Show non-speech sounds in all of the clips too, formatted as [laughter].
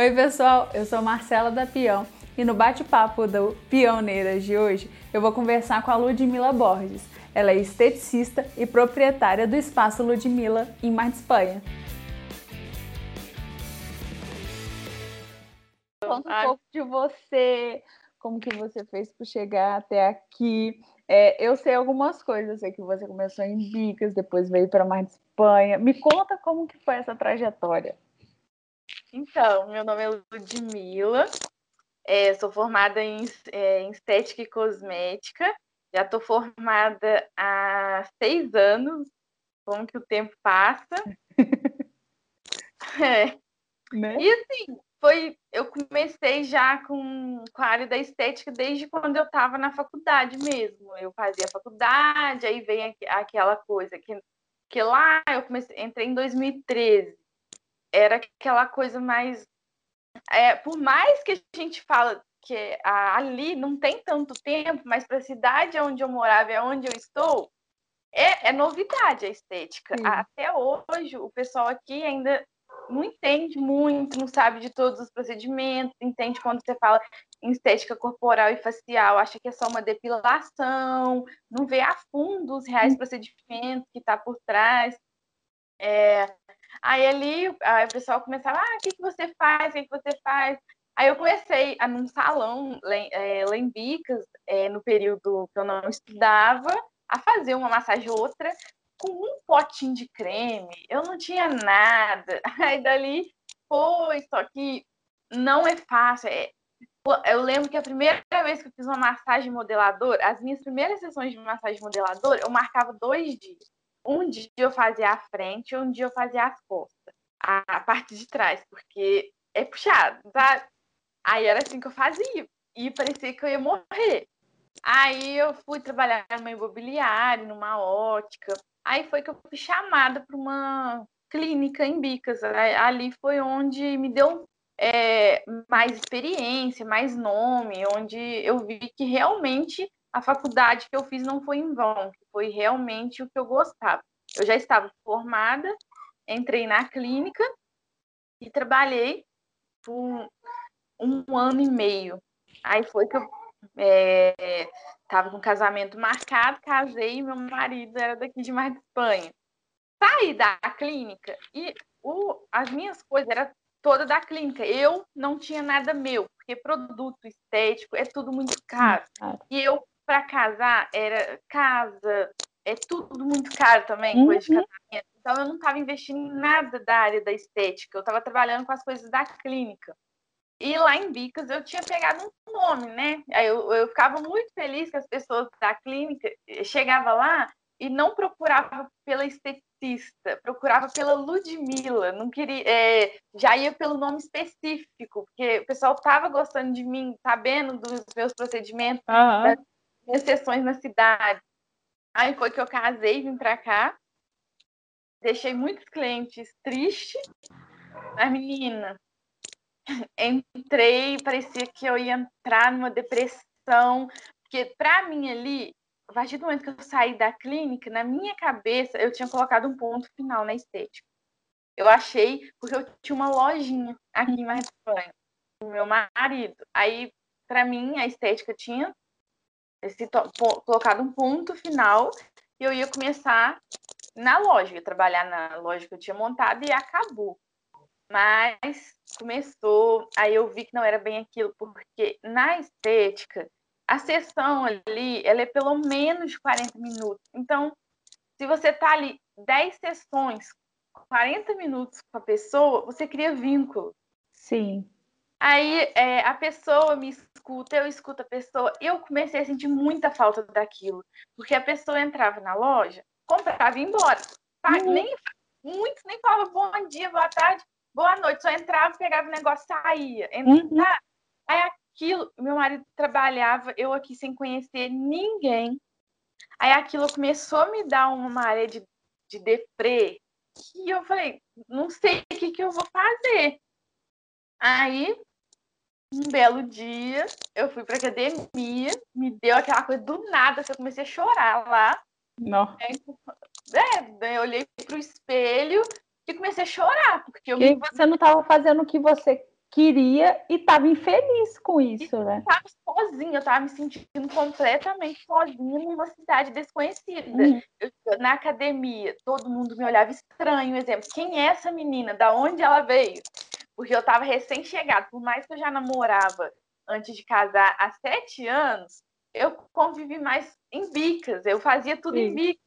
Oi, pessoal, eu sou Marcela da Pião e no bate-papo do Pioneiras de hoje eu vou conversar com a Ludmila Borges. Ela é esteticista e proprietária do Espaço Ludmila em Mar de Espanha. Conta um pouco de você, como que você fez para chegar até aqui. É, eu sei algumas coisas, eu sei que você começou em Bicas, depois veio para Mar de Espanha. Me conta como que foi essa trajetória. Então, meu nome é Ludmila, é, sou formada em, é, em estética e cosmética, já estou formada há seis anos, como que o tempo passa. [laughs] é. Né? E assim, foi, eu comecei já com, com a área da estética desde quando eu estava na faculdade mesmo. Eu fazia faculdade, aí vem aquela coisa que, que lá eu comecei, entrei em 2013 era aquela coisa mais. É, por mais que a gente fala que ali não tem tanto tempo, mas para a cidade onde eu morava, é onde eu estou, é, é novidade a estética. Sim. Até hoje, o pessoal aqui ainda não entende muito, não sabe de todos os procedimentos, entende quando você fala em estética corporal e facial, acha que é só uma depilação, não vê a fundo os reais procedimentos que está por trás. É, Aí ali aí o pessoal começava, ah, o que, que você faz? O que, que você faz? Aí eu comecei a, num salão é, lá em Bicas, é, no período que eu não estudava, a fazer uma massagem ou outra com um potinho de creme. Eu não tinha nada. [laughs] Aí dali foi, só que não é fácil. É, eu lembro que a primeira vez que eu fiz uma massagem modeladora, as minhas primeiras sessões de massagem modeladora, eu marcava dois dias um dia eu fazia a frente, um dia eu fazia as costas, a parte de trás, porque é puxado, tá? Aí era assim que eu fazia, e parecia que eu ia morrer. Aí eu fui trabalhar numa imobiliária, numa ótica. Aí foi que eu fui chamada para uma clínica em Bicas. Ali foi onde me deu é, mais experiência, mais nome, onde eu vi que realmente a faculdade que eu fiz não foi em vão, foi realmente o que eu gostava. Eu já estava formada, entrei na clínica e trabalhei por um ano e meio. Aí foi que eu estava é, com casamento marcado, casei e meu marido era daqui de Mar de Espanha. Saí da clínica e o, as minhas coisas eram toda da clínica. Eu não tinha nada meu, porque produto estético é tudo muito caro. E eu para casar era casa, é tudo muito caro também, uhum. coisa de casamento. Então eu não estava investindo em nada da área da estética, eu estava trabalhando com as coisas da clínica. E lá em Bicas eu tinha pegado um nome, né? Aí eu, eu ficava muito feliz que as pessoas da clínica eh, chegavam lá e não procurava pela esteticista, procurava pela Ludmilla, não queria, é, já ia pelo nome específico, porque o pessoal estava gostando de mim, sabendo dos meus procedimentos, uhum sessões na cidade. Aí foi que eu casei, vim para cá. Deixei muitos clientes tristes. Mas, menina, entrei, parecia que eu ia entrar numa depressão. Porque, para mim, ali, a partir do momento que eu saí da clínica, na minha cabeça, eu tinha colocado um ponto final na estética. Eu achei, porque eu tinha uma lojinha aqui em Mar Espanha, com meu marido. Aí, para mim, a estética tinha esse colocado um ponto final e eu ia começar na loja, ia trabalhar na loja que eu tinha montado e acabou. Mas começou, aí eu vi que não era bem aquilo, porque na estética, a sessão ali, ela é pelo menos 40 minutos. Então, se você tá ali 10 sessões, 40 minutos com a pessoa, você cria vínculo. Sim. Aí é, a pessoa me escuta, eu escuto a pessoa. Eu comecei a sentir muita falta daquilo. Porque a pessoa entrava na loja, comprava e ia embora. Uhum. Nem, muitos nem falavam bom dia, boa tarde, boa noite. Só entrava, pegava o negócio saía. Uhum. Aí aquilo, meu marido trabalhava, eu aqui sem conhecer ninguém. Aí aquilo começou a me dar uma maré de, de deprê. E eu falei, não sei o que, que eu vou fazer. Aí um belo dia, eu fui pra academia, me deu aquela coisa do nada, assim, eu comecei a chorar lá. Não. É, eu olhei pro espelho e comecei a chorar, porque eu e você não estava fazendo o que você queria e estava infeliz com isso, e né? Estava sozinha, eu estava me sentindo completamente sozinha numa cidade desconhecida. Uhum. Eu, na academia, todo mundo me olhava estranho, exemplo, quem é essa menina? Da onde ela veio? Porque eu estava recém-chegada, por mais que eu já namorava antes de casar há sete anos, eu convivi mais em bicas, eu fazia tudo Sim. em bicas,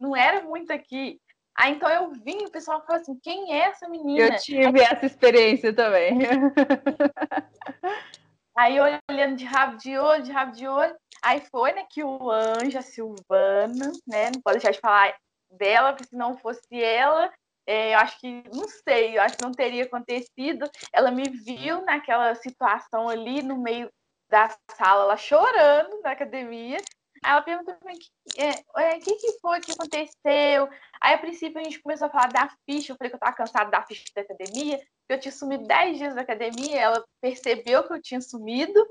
não era muito aqui. Aí então eu vim, o pessoal falou assim: quem é essa menina? Eu tive Aí, essa experiência também. [laughs] Aí olhando de rabo de olho, de rabo de olho. Aí foi, né, que o anjo, a Silvana, né? Não pode deixar de falar dela, porque se não fosse ela, é, eu acho que, não sei, eu acho que não teria acontecido. Ela me viu naquela situação ali no meio da sala, ela chorando na academia. Aí ela perguntou pra mim, o é, que, que foi que aconteceu? Aí, a princípio, a gente começou a falar da ficha. Eu falei que eu tava cansada da ficha da academia, que eu tinha sumido 10 dias da academia. Ela percebeu que eu tinha sumido.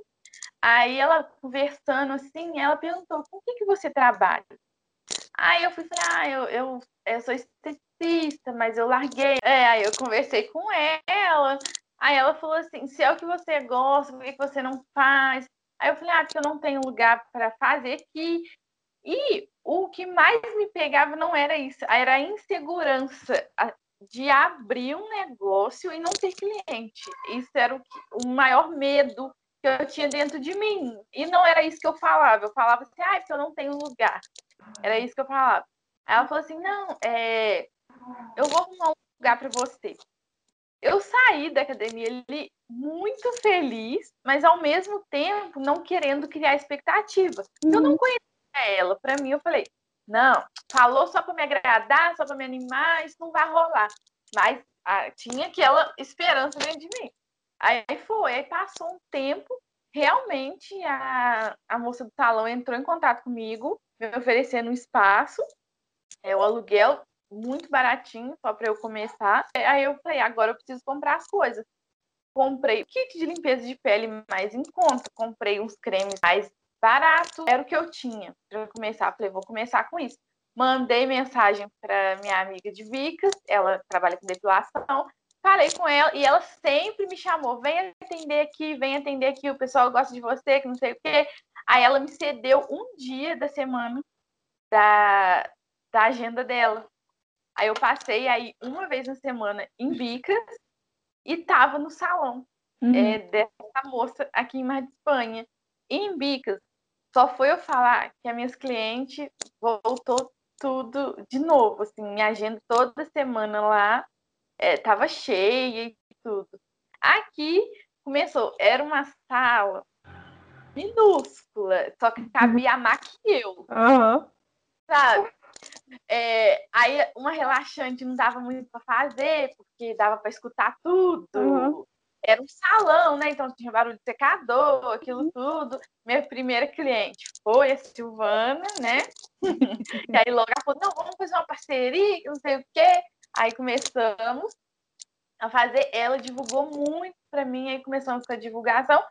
Aí, ela conversando assim, ela perguntou, com que, que você trabalha? Aí eu fui falar, ah, eu, eu, eu sou esteticista, mas eu larguei. É, aí eu conversei com ela. Aí ela falou assim, se é o que você gosta, por que você não faz? Aí eu falei, ah, porque eu não tenho lugar para fazer aqui. E o que mais me pegava não era isso, era a insegurança de abrir um negócio e não ter cliente. Isso era o, que, o maior medo que eu tinha dentro de mim. E não era isso que eu falava. Eu falava assim, ah, porque eu não tenho lugar. Era isso que eu falava. Aí ela falou assim, não, é, eu vou arrumar um lugar para você. Eu saí da academia ali muito feliz, mas ao mesmo tempo não querendo criar expectativa. Uhum. Eu não uhum. conhecia ela. Para mim, eu falei: não, falou só para me agradar, só para me animar, isso não vai rolar. Mas ah, tinha aquela esperança dentro de mim. Aí foi, aí passou um tempo, realmente a, a moça do salão entrou em contato comigo, me oferecendo um espaço. É, o aluguel muito baratinho, só para eu começar. Aí eu falei, agora eu preciso comprar as coisas comprei kit de limpeza de pele mais em conta, comprei uns cremes mais barato, era o que eu tinha para começar. Falei, vou começar com isso. Mandei mensagem para minha amiga de Vicas, ela trabalha com depilação. Falei com ela e ela sempre me chamou: vem atender aqui, vem atender aqui, o pessoal gosta de você, que não sei o quê. Aí ela me cedeu um dia da semana da, da agenda dela. Aí eu passei aí uma vez na semana em Vicas e estava no salão uhum. é, dessa moça aqui em Mar de Espanha. E em Bicas, só foi eu falar que a minhas clientes voltou tudo de novo, assim, minha agenda toda semana lá estava é, cheia e tudo. Aqui começou, era uma sala minúscula, só que cabia a Mac e eu. Uhum. Sabe? É, aí uma relaxante não dava muito para fazer, porque dava para escutar tudo. Uhum. Era um salão, né? Então tinha barulho de secador, aquilo uhum. tudo. Minha primeira cliente foi a Silvana, né? [laughs] e aí logo ela falou: não, vamos fazer uma parceria, não sei o quê. Aí começamos a fazer. Ela divulgou muito para mim, aí começamos com a divulgação.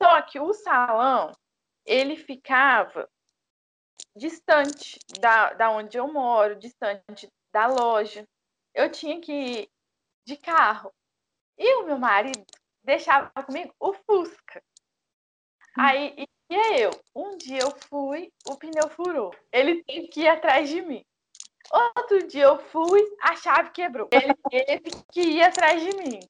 Só que o salão, ele ficava distante da, da onde eu moro, distante da loja. Eu tinha que ir de carro. E o meu marido deixava comigo o Fusca. Hum. Aí ia eu. Um dia eu fui, o pneu furou. Ele teve que ir atrás de mim. Outro dia eu fui, a chave quebrou. Ele teve que ir atrás de mim.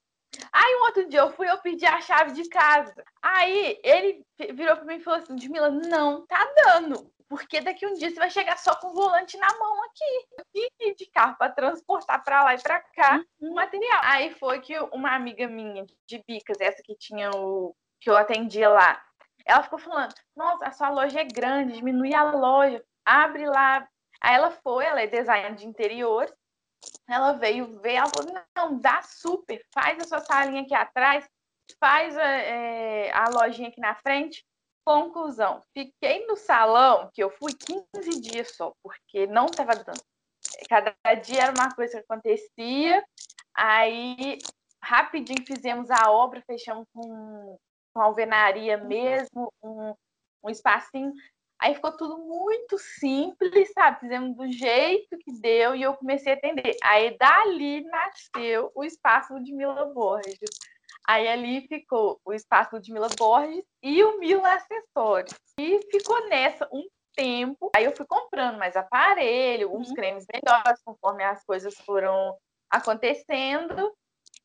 Aí um outro dia eu fui, eu pedi a chave de casa. Aí ele virou para mim e falou assim: Mila, não tá dando porque daqui um dia você vai chegar só com o volante na mão aqui, e de carro para transportar para lá e para cá o uhum. material. Aí foi que uma amiga minha de Bicas, essa que tinha o que eu atendia lá, ela ficou falando: "Nossa, a sua loja é grande, diminui a loja, abre lá". Aí ela foi, ela é designer de interiores. Ela veio ver, ela falou: "Não, dá super, faz a sua salinha aqui atrás, faz a, é, a lojinha aqui na frente Conclusão, fiquei no salão, que eu fui 15 dias só, porque não estava dando. Cada dia era uma coisa que acontecia, aí rapidinho fizemos a obra, fechamos com, com alvenaria mesmo, um, um espacinho. Aí ficou tudo muito simples, sabe? Fizemos do jeito que deu e eu comecei a atender. Aí dali nasceu o espaço de Mila Borges. Aí ali ficou o espaço do Mila Borges e o Mila Acessórios. E ficou nessa um tempo. Aí eu fui comprando mais aparelho, uns uhum. cremes melhores, conforme as coisas foram acontecendo.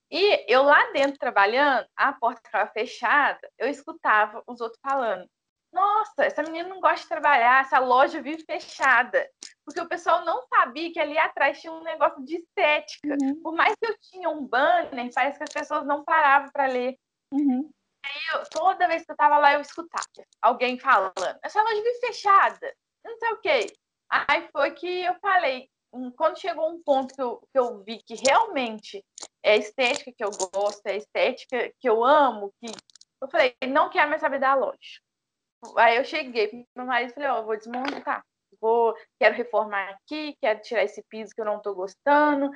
E eu lá dentro trabalhando, a porta estava fechada, eu escutava os outros falando: Nossa, essa menina não gosta de trabalhar, essa loja vive fechada. Porque o pessoal não sabia que ali atrás tinha um negócio de estética. Uhum. Por mais que eu tinha um banner, parece que as pessoas não paravam para ler. Uhum. Aí eu, toda vez que eu estava lá, eu escutava alguém falando: Essa loja vive fechada, não sei o quê. Aí foi que eu falei: quando chegou um ponto que eu, que eu vi que realmente é estética que eu gosto, é estética que eu amo, que eu falei, não quero mais saber da loja. Aí eu cheguei pro meu marido e falei, ó, oh, vou desmontar. Vou, quero reformar aqui, quero tirar esse piso que eu não estou gostando,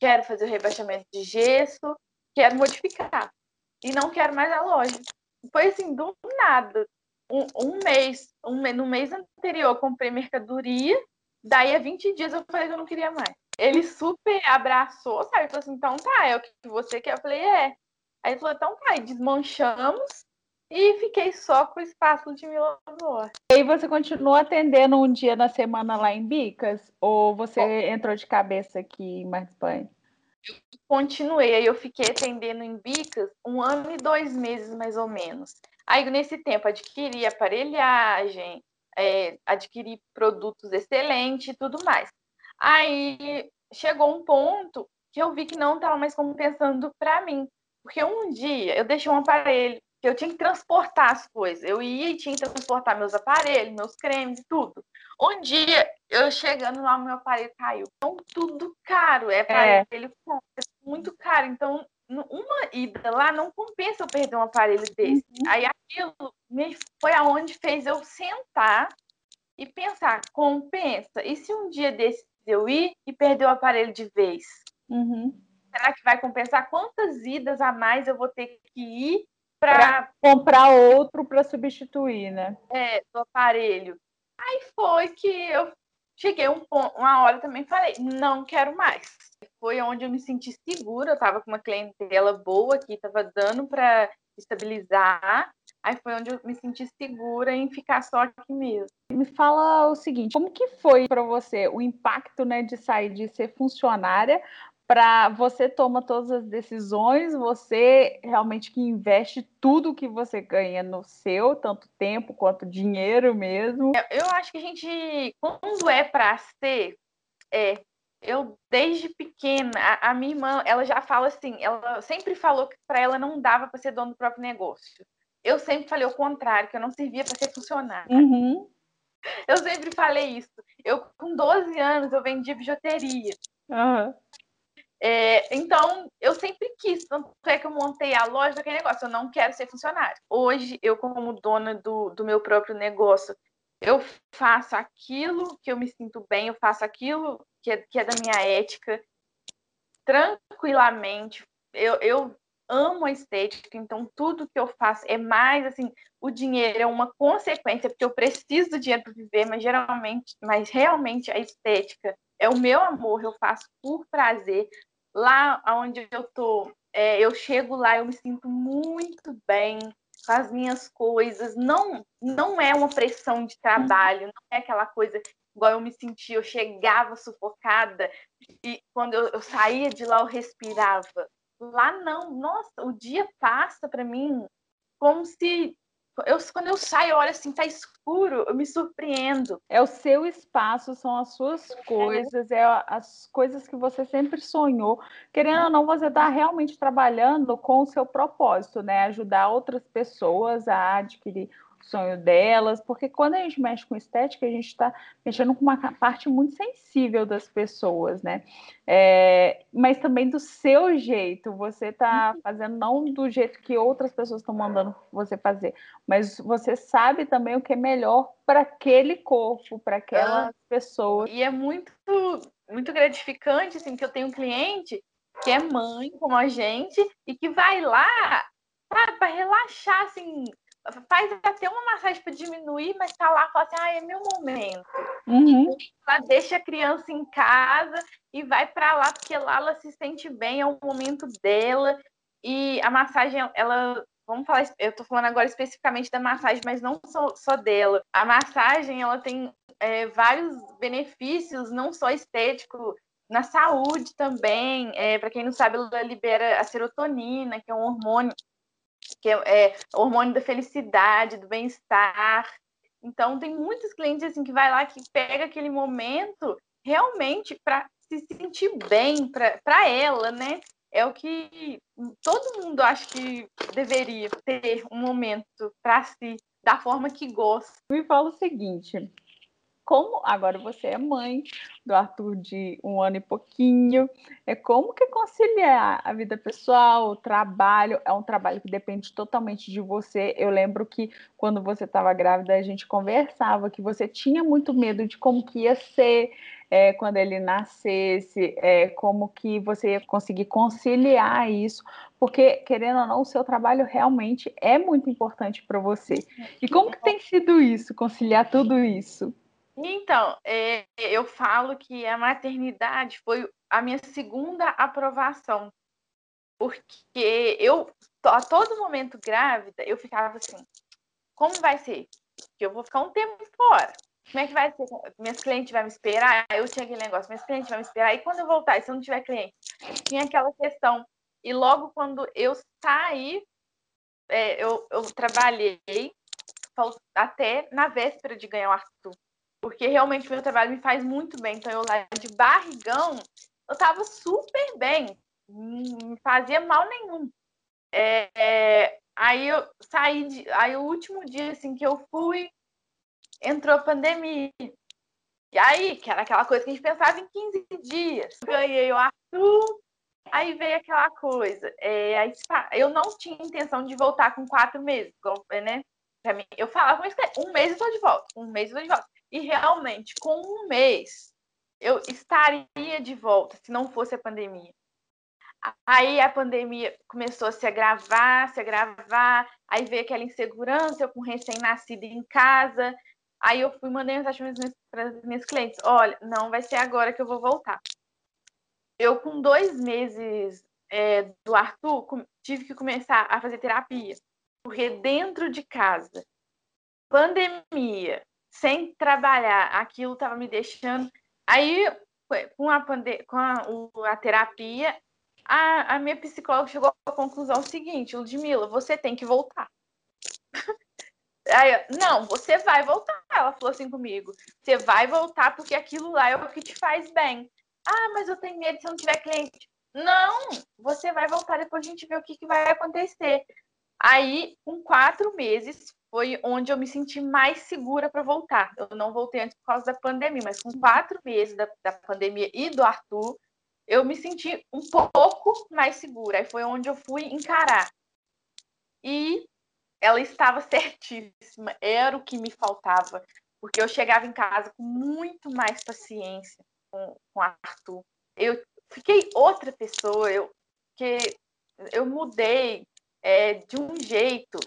quero fazer o rebaixamento de gesso, quero modificar. E não quero mais a loja. Foi assim, do nada. Um, um mês, um, no mês anterior, comprei mercadoria Daí, a 20 dias, eu falei que eu não queria mais. Ele super abraçou, sabe? Falou assim, então tá, é o que você quer? Eu falei, é. Aí ele falou, então tá, e desmanchamos e fiquei só com o espaço de Milanor. E aí você continuou atendendo um dia na semana lá em Bicas? Ou você Bom, entrou de cabeça aqui em Espanha? Eu continuei, aí eu fiquei atendendo em Bicas um ano e dois meses, mais ou menos. Aí, nesse tempo, adquiri aparelhagem, é, adquirir produtos excelentes e tudo mais. Aí chegou um ponto que eu vi que não estava mais compensando para mim. Porque um dia eu deixei um aparelho que eu tinha que transportar as coisas. Eu ia e tinha que transportar meus aparelhos, meus cremes e tudo. Um dia, eu chegando lá, meu aparelho caiu. Então, tudo caro. É aparelho é. muito caro. Então, uma ida lá não compensa eu perder um aparelho desse. Uhum. Aí aquilo foi aonde fez eu sentar e pensar, compensa? E se um dia desse eu ir e perder o aparelho de vez? Uhum. Será que vai compensar? Quantas idas a mais eu vou ter que ir para comprar outro para substituir, né? É, do aparelho. Aí foi que eu cheguei um ponto, uma hora também falei, não quero mais. Foi onde eu me senti segura, eu estava com uma clientela boa que estava dando para estabilizar. Aí foi onde eu me senti segura em ficar só aqui mesmo. Me fala o seguinte, como que foi para você o impacto, né, de sair de ser funcionária para você toma todas as decisões, você realmente que investe tudo que você ganha no seu, tanto tempo quanto dinheiro mesmo. Eu acho que a gente, quando é para ser, é. Eu desde pequena, a, a, minha irmã, ela já fala assim, ela sempre falou que para ela não dava para ser dono do próprio negócio. Eu sempre falei o contrário, que eu não servia para ser funcionário. Uhum. Eu sempre falei isso. Eu com 12 anos eu vendia bijuteria. Uhum. É, então, eu sempre quis, tanto é que eu montei a loja daquele negócio, eu não quero ser funcionário. Hoje, eu, como dona do, do meu próprio negócio, eu faço aquilo que eu me sinto bem, eu faço aquilo que é, que é da minha ética, tranquilamente. Eu, eu amo a estética, então tudo que eu faço é mais assim, o dinheiro é uma consequência, porque eu preciso do dinheiro para viver, mas geralmente, mas realmente a estética é o meu amor, eu faço por prazer, lá onde eu tô, é, eu chego lá, eu me sinto muito bem com as minhas coisas. Não, não é uma pressão de trabalho, não é aquela coisa igual eu me sentia, eu chegava sufocada e quando eu, eu saía de lá eu respirava. Lá não, nossa, o dia passa para mim como se eu, quando eu saio, eu olho assim, tá escuro, eu me surpreendo. É o seu espaço, são as suas é. coisas, é, é as coisas que você sempre sonhou. Querendo ou não, você está realmente trabalhando com o seu propósito, né? Ajudar outras pessoas a adquirir sonho delas, porque quando a gente mexe com estética, a gente está mexendo com uma parte muito sensível das pessoas, né? É, mas também do seu jeito, você está uhum. fazendo não do jeito que outras pessoas estão mandando você fazer, mas você sabe também o que é melhor para aquele corpo, para aquela ah, pessoa. E é muito, muito gratificante, assim, que eu tenho um cliente que é mãe, como a gente, e que vai lá para relaxar, assim, faz até uma massagem para diminuir, mas tá lá e fala assim, ah, é meu momento. Uhum. Ela deixa a criança em casa e vai para lá, porque lá ela se sente bem, é o momento dela. E a massagem, ela vamos falar, eu tô falando agora especificamente da massagem, mas não só, só dela. A massagem, ela tem é, vários benefícios, não só estético, na saúde também. É, Para quem não sabe, ela libera a serotonina, que é um hormônio que é, é hormônio da felicidade, do bem-estar. Então, tem muitos clientes assim que vai lá que pega aquele momento realmente para se sentir bem para ela, né? É o que todo mundo acha que deveria ter um momento para si, da forma que gosta. Me fala o seguinte: como agora você é mãe do Arthur de um ano e pouquinho, é como que conciliar a vida pessoal, o trabalho, é um trabalho que depende totalmente de você. Eu lembro que quando você estava grávida a gente conversava que você tinha muito medo de como que ia ser é, quando ele nascesse, é, como que você ia conseguir conciliar isso, porque querendo ou não o seu trabalho realmente é muito importante para você. E como que tem sido isso, conciliar tudo isso? Então, é, eu falo que a maternidade foi a minha segunda aprovação, porque eu, a todo momento grávida, eu ficava assim: como vai ser? Que eu vou ficar um tempo fora. Como é que vai ser? Minhas clientes vão me esperar? Eu tinha aquele negócio, minhas clientes vão me esperar. E quando eu voltar, e se eu não tiver cliente? Tinha aquela questão. E logo quando eu saí, é, eu, eu trabalhei até na véspera de ganhar o Arthur porque realmente meu trabalho me faz muito bem. Então, eu lá de barrigão, eu tava super bem, não fazia mal nenhum. É, é, aí eu saí, de, aí o último dia assim que eu fui, entrou a pandemia. E aí, que era aquela coisa que a gente pensava em 15 dias. Ganhei o Arthur, aí veio aquela coisa. É, aí, eu não tinha intenção de voltar com quatro meses, né? Pra mim, eu falava, um mês eu tô de volta, um mês eu tô de volta. E realmente, com um mês, eu estaria de volta se não fosse a pandemia. Aí a pandemia começou a se agravar, se agravar, aí veio aquela insegurança, eu com recém-nascido em casa. Aí eu fui mandando mensagem para as minhas clientes: olha, não vai ser agora que eu vou voltar. Eu, com dois meses é, do Arthur, tive que começar a fazer terapia, porque dentro de casa, pandemia, sem trabalhar, aquilo estava me deixando. Aí, com a, pande... com a, a terapia, a, a, minha psicóloga chegou à conclusão seguinte: Ludmila, você tem que voltar. [laughs] Aí, eu, não, você vai voltar. Ela falou assim comigo: você vai voltar porque aquilo lá é o que te faz bem. Ah, mas eu tenho medo se não tiver cliente. Não, você vai voltar, depois a gente vê o que, que vai acontecer. Aí, com quatro meses, foi onde eu me senti mais segura para voltar. Eu não voltei antes por causa da pandemia, mas com quatro meses da, da pandemia e do Arthur, eu me senti um pouco mais segura. Aí foi onde eu fui encarar. E ela estava [laughs] certíssima, era o que me faltava, porque eu chegava em casa com muito mais paciência com, com Arthur. Eu fiquei outra pessoa, eu, que eu mudei é, de um jeito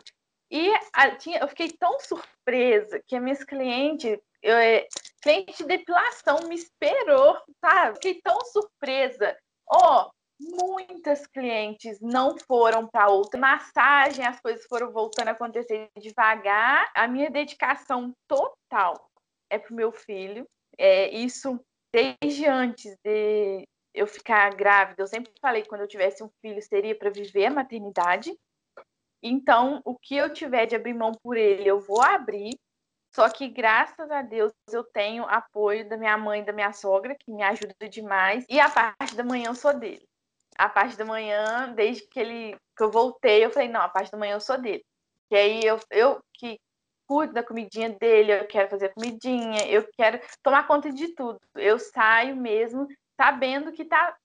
e a, tinha, eu fiquei tão surpresa que a minhas clientes, eu, é, cliente de depilação me esperou, sabe? Fiquei tão surpresa. Ó, oh, muitas clientes não foram para outra massagem, as coisas foram voltando a acontecer devagar. A minha dedicação total é pro meu filho. É isso desde antes de eu ficar grávida. Eu sempre falei que quando eu tivesse um filho seria para viver a maternidade. Então, o que eu tiver de abrir mão por ele, eu vou abrir. Só que, graças a Deus, eu tenho apoio da minha mãe e da minha sogra, que me ajuda demais. E a parte da manhã eu sou dele. A parte da manhã, desde que ele que eu voltei, eu falei, não, a parte da manhã eu sou dele. E aí eu, eu que cuido da comidinha dele, eu quero fazer comidinha, eu quero tomar conta de tudo. Eu saio mesmo sabendo que tá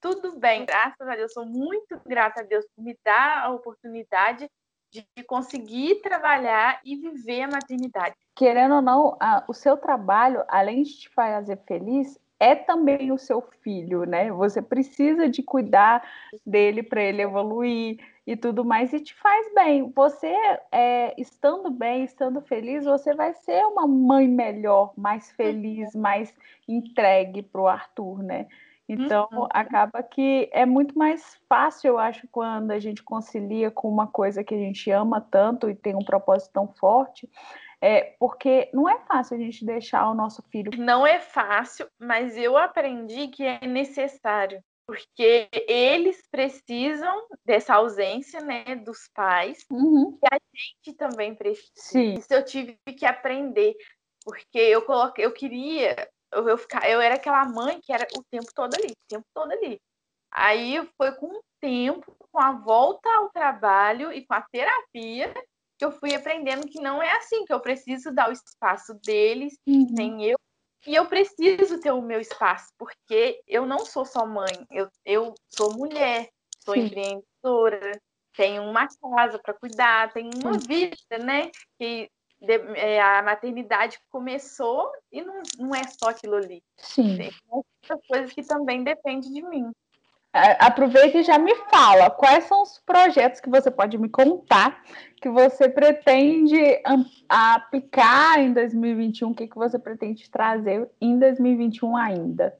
tudo bem, graças a Deus, sou muito grata a Deus por me dar a oportunidade de conseguir trabalhar e viver a maternidade. Querendo ou não, a, o seu trabalho, além de te fazer feliz, é também o seu filho, né? Você precisa de cuidar dele para ele evoluir e tudo mais, e te faz bem. Você, é, estando bem, estando feliz, você vai ser uma mãe melhor, mais feliz, mais entregue para o Arthur, né? Então, uhum. acaba que é muito mais fácil, eu acho, quando a gente concilia com uma coisa que a gente ama tanto e tem um propósito tão forte, é, porque não é fácil a gente deixar o nosso filho. Não é fácil, mas eu aprendi que é necessário porque eles precisam dessa ausência, né, dos pais, uhum. e a gente também precisa. Sim. Isso eu tive que aprender, porque eu coloquei, eu queria, eu, eu, ficar, eu era aquela mãe que era o tempo todo ali, o tempo todo ali. Aí foi com o tempo, com a volta ao trabalho e com a terapia, que eu fui aprendendo que não é assim, que eu preciso dar o espaço deles, uhum. nem eu e eu preciso ter o meu espaço, porque eu não sou só mãe, eu, eu sou mulher, sou Sim. empreendedora, tenho uma casa para cuidar, tenho uma vida, né? Que de, é, a maternidade começou e não, não é só aquilo ali. Sim. Tem outras coisas que também dependem de mim. Aproveita e já me fala quais são os projetos que você pode me contar que você pretende aplicar em 2021, o que, que você pretende trazer em 2021 ainda?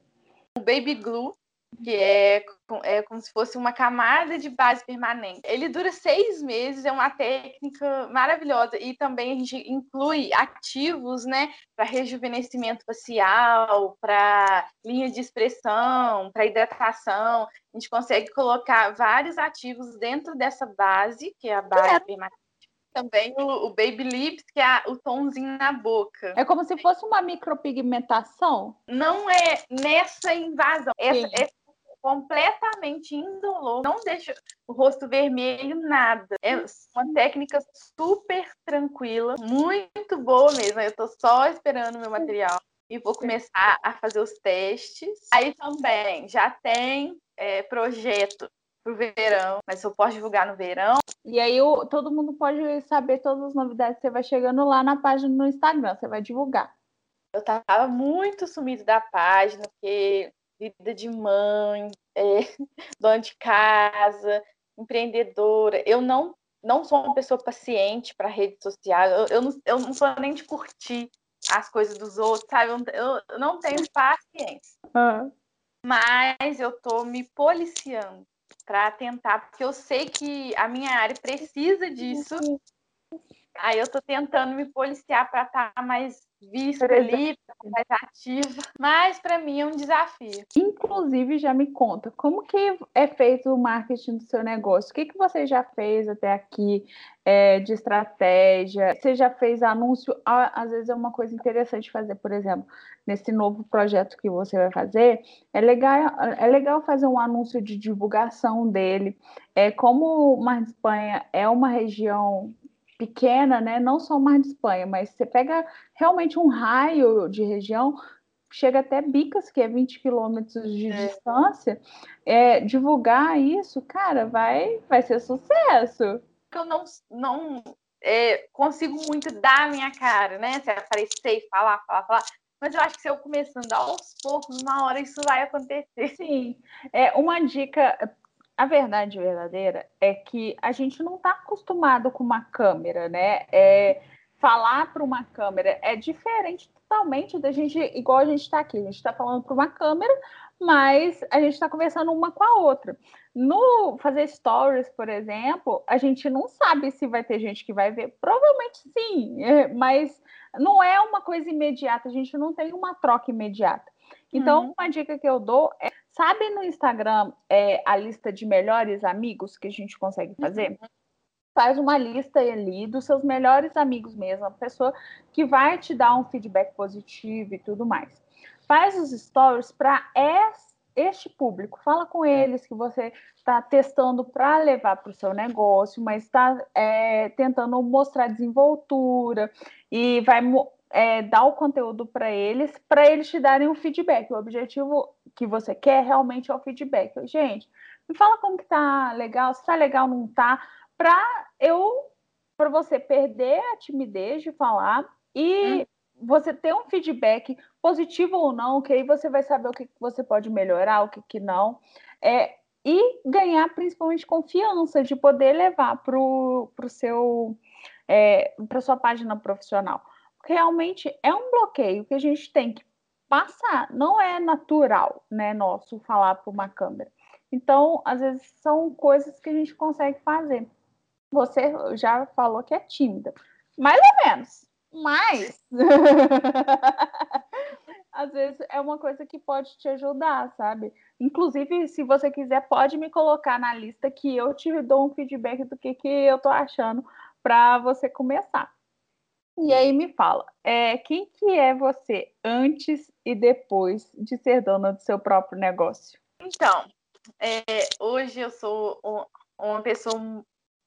O Baby Glue que é, é como se fosse uma camada de base permanente. Ele dura seis meses, é uma técnica maravilhosa e também a gente inclui ativos, né, para rejuvenescimento facial, para linha de expressão, para hidratação. A gente consegue colocar vários ativos dentro dessa base, que é a base é. permanente também o, o, Baby Lips, que é o tomzinho na boca. É como se fosse uma micropigmentação? Não é nessa invasão. Essa, essa, completamente indolor, não deixa o rosto vermelho, nada. É uma técnica super tranquila, muito boa mesmo. Eu tô só esperando o meu material e vou começar a fazer os testes. Aí também já tem é, projeto pro verão, mas eu posso divulgar no verão. E aí o, todo mundo pode saber todas as novidades. Você vai chegando lá na página no Instagram, você vai divulgar. Eu tava muito sumido da página, porque vida de mãe, é, [laughs] dona de casa, empreendedora. Eu não, não sou uma pessoa paciente para rede social. Eu, eu, não, eu não sou nem de curtir as coisas dos outros, sabe? Eu, eu não tenho paciência. Uhum. Mas eu tô me policiando para tentar, porque eu sei que a minha área precisa disso. Aí eu tô tentando me policiar para estar tá mais vista ali, mais ativa, mas para mim é um desafio. Inclusive, já me conta, como que é feito o marketing do seu negócio? O que, que você já fez até aqui é, de estratégia? Você já fez anúncio? Às vezes é uma coisa interessante fazer, por exemplo, nesse novo projeto que você vai fazer, é legal, é legal fazer um anúncio de divulgação dele. É, como Mar de Espanha é uma região pequena, né? Não só o Mar de Espanha, mas você pega realmente um raio de região, chega até Bicas, que é 20 quilômetros de é. distância, é, divulgar isso, cara, vai, vai ser sucesso. Eu não, não é, consigo muito dar a minha cara, né? Se aparecer e falar, falar, falar. Mas eu acho que se eu começando aos poucos, uma hora isso vai acontecer. Sim. É, uma dica a verdade verdadeira é que a gente não está acostumado com uma câmera, né? É, falar para uma câmera é diferente totalmente da gente, igual a gente está aqui. A gente está falando para uma câmera, mas a gente está conversando uma com a outra. No fazer stories, por exemplo, a gente não sabe se vai ter gente que vai ver. Provavelmente sim, é, mas não é uma coisa imediata. A gente não tem uma troca imediata. Então, uhum. uma dica que eu dou é Sabe no Instagram é, a lista de melhores amigos que a gente consegue fazer? Uhum. Faz uma lista ali dos seus melhores amigos mesmo, a pessoa que vai te dar um feedback positivo e tudo mais. Faz os stories para este público. Fala com eles que você está testando para levar para o seu negócio, mas está é, tentando mostrar desenvoltura e vai é, dar o conteúdo para eles, para eles te darem um feedback. O objetivo que você quer realmente é o feedback. Gente, me fala como que tá legal, se tá legal ou não tá, para eu, para você perder a timidez de falar e hum. você ter um feedback positivo ou não, que aí você vai saber o que você pode melhorar, o que, que não. É, e ganhar principalmente confiança de poder levar para o seu é, para sua página profissional realmente é um bloqueio que a gente tem que passar. Não é natural, né, nosso falar para uma câmera. Então, às vezes são coisas que a gente consegue fazer. Você já falou que é tímida, mais ou menos, mas [laughs] às vezes é uma coisa que pode te ajudar, sabe? Inclusive, se você quiser, pode me colocar na lista que eu te dou um feedback do que, que eu tô achando para você começar. E aí me fala, é, quem que é você antes e depois de ser dona do seu próprio negócio? Então, é, hoje eu sou uma pessoa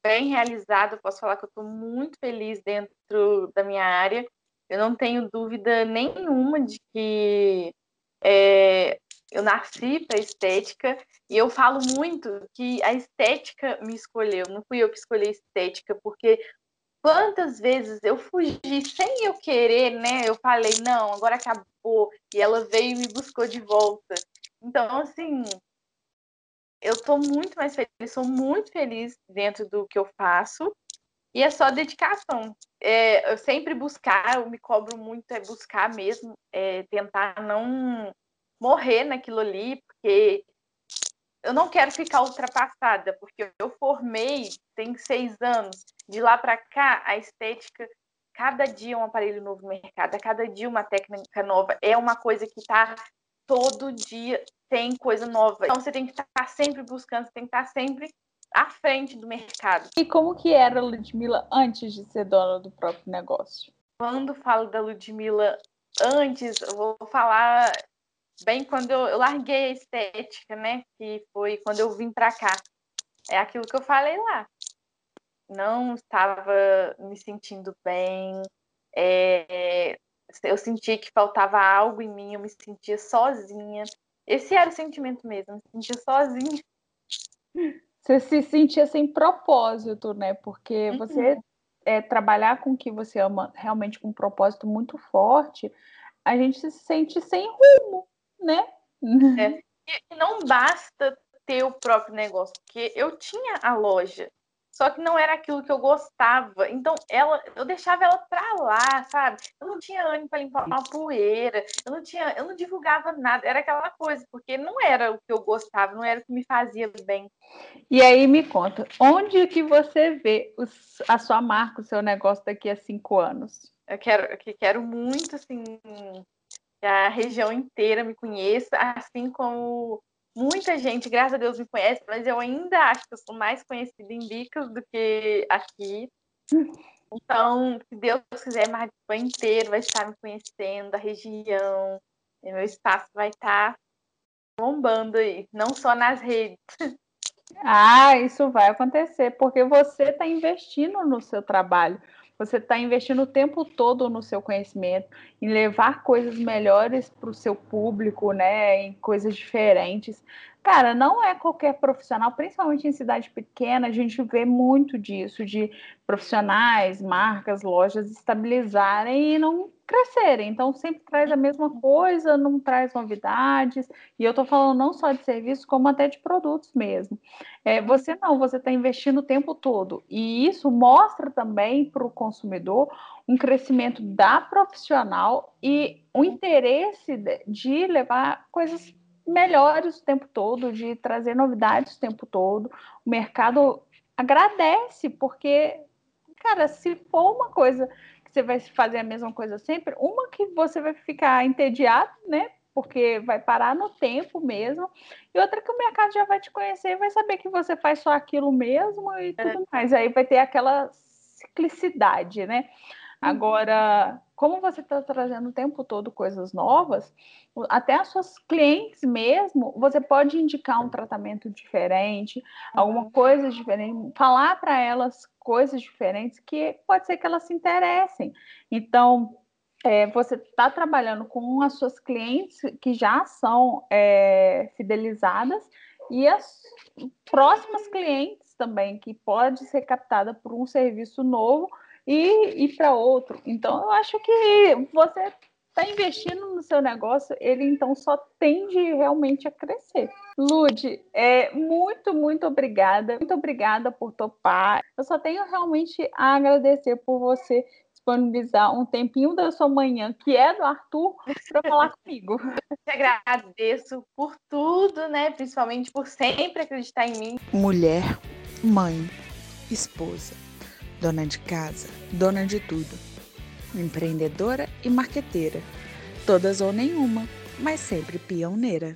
bem realizada, posso falar que eu estou muito feliz dentro da minha área. Eu não tenho dúvida nenhuma de que é, eu nasci para estética e eu falo muito que a estética me escolheu, não fui eu que escolhi a estética, porque quantas vezes eu fugi sem eu querer, né? Eu falei, não, agora acabou, e ela veio e me buscou de volta. Então, assim, eu estou muito mais feliz, sou muito feliz dentro do que eu faço. E é só dedicação. É, eu sempre buscar, eu me cobro muito, é buscar mesmo, é, tentar não morrer naquilo ali, porque eu não quero ficar ultrapassada, porque eu formei, tem seis anos, de lá para cá, a estética, cada dia um aparelho novo no mercado, a cada dia uma técnica nova, é uma coisa que está todo dia tem coisa nova. Então você tem que estar sempre buscando, você tem que estar sempre à frente do mercado. E como que era a Ludmilla antes de ser dona do próprio negócio? Quando falo da Ludmilla antes, eu vou falar bem quando eu, eu larguei a estética, né? Que foi quando eu vim para cá. É aquilo que eu falei lá. Não estava me sentindo bem. É, eu senti que faltava algo em mim, eu me sentia sozinha. Esse era o sentimento mesmo, me sentia sozinha. Você se sentia sem propósito, né? Porque uhum. você é, trabalhar com o que você ama realmente com um propósito muito forte, a gente se sente sem rumo, né? É. E não basta ter o próprio negócio, porque eu tinha a loja, só que não era aquilo que eu gostava. Então, ela, eu deixava ela pra lá, sabe? Eu não tinha ânimo para limpar uma poeira, eu não tinha, eu não divulgava nada, era aquela coisa, porque não era o que eu gostava, não era o que me fazia bem. E aí me conta, onde que você vê os, a sua marca, o seu negócio daqui a cinco anos? Eu quero, eu quero muito, assim, a região inteira me conheça, assim como muita gente, graças a Deus, me conhece, mas eu ainda acho que eu sou mais conhecida em Bicas do que aqui. Então, se Deus quiser, mais o inteiro vai estar me conhecendo, a região, meu espaço vai estar bombando aí, não só nas redes. Ah, isso vai acontecer, porque você está investindo no seu trabalho. Você está investindo o tempo todo no seu conhecimento, em levar coisas melhores para o seu público, né? Em coisas diferentes. Cara, não é qualquer profissional, principalmente em cidade pequena, a gente vê muito disso, de profissionais, marcas, lojas estabilizarem e não crescerem. Então, sempre traz a mesma coisa, não traz novidades. E eu estou falando não só de serviços, como até de produtos mesmo. É, você não, você está investindo o tempo todo. E isso mostra também para o consumidor um crescimento da profissional e o interesse de levar coisas melhores o tempo todo, de trazer novidades o tempo todo. O mercado agradece, porque, cara, se for uma coisa você vai fazer a mesma coisa sempre, uma que você vai ficar entediado, né? Porque vai parar no tempo mesmo, e outra que o mercado já vai te conhecer e vai saber que você faz só aquilo mesmo e tudo é. mais. Aí vai ter aquela ciclicidade, né? Uhum. Agora, como você está trazendo o tempo todo coisas novas, até as suas clientes mesmo, você pode indicar um tratamento diferente, alguma uhum. coisa diferente, falar para elas coisas diferentes que pode ser que elas se interessem. Então, é, você está trabalhando com as suas clientes que já são é, fidelizadas e as próximas clientes também, que pode ser captada por um serviço novo e ir para outro. Então, eu acho que você está investindo no seu negócio, ele então só tende realmente a crescer. Lude, é, muito, muito obrigada. Muito obrigada por topar. Eu só tenho realmente a agradecer por você disponibilizar um tempinho da sua manhã, que é do Arthur, para falar [laughs] comigo. Eu te agradeço por tudo, né? Principalmente por sempre acreditar em mim. Mulher, mãe, esposa, dona de casa, dona de tudo, empreendedora e marqueteira, todas ou nenhuma, mas sempre pioneira.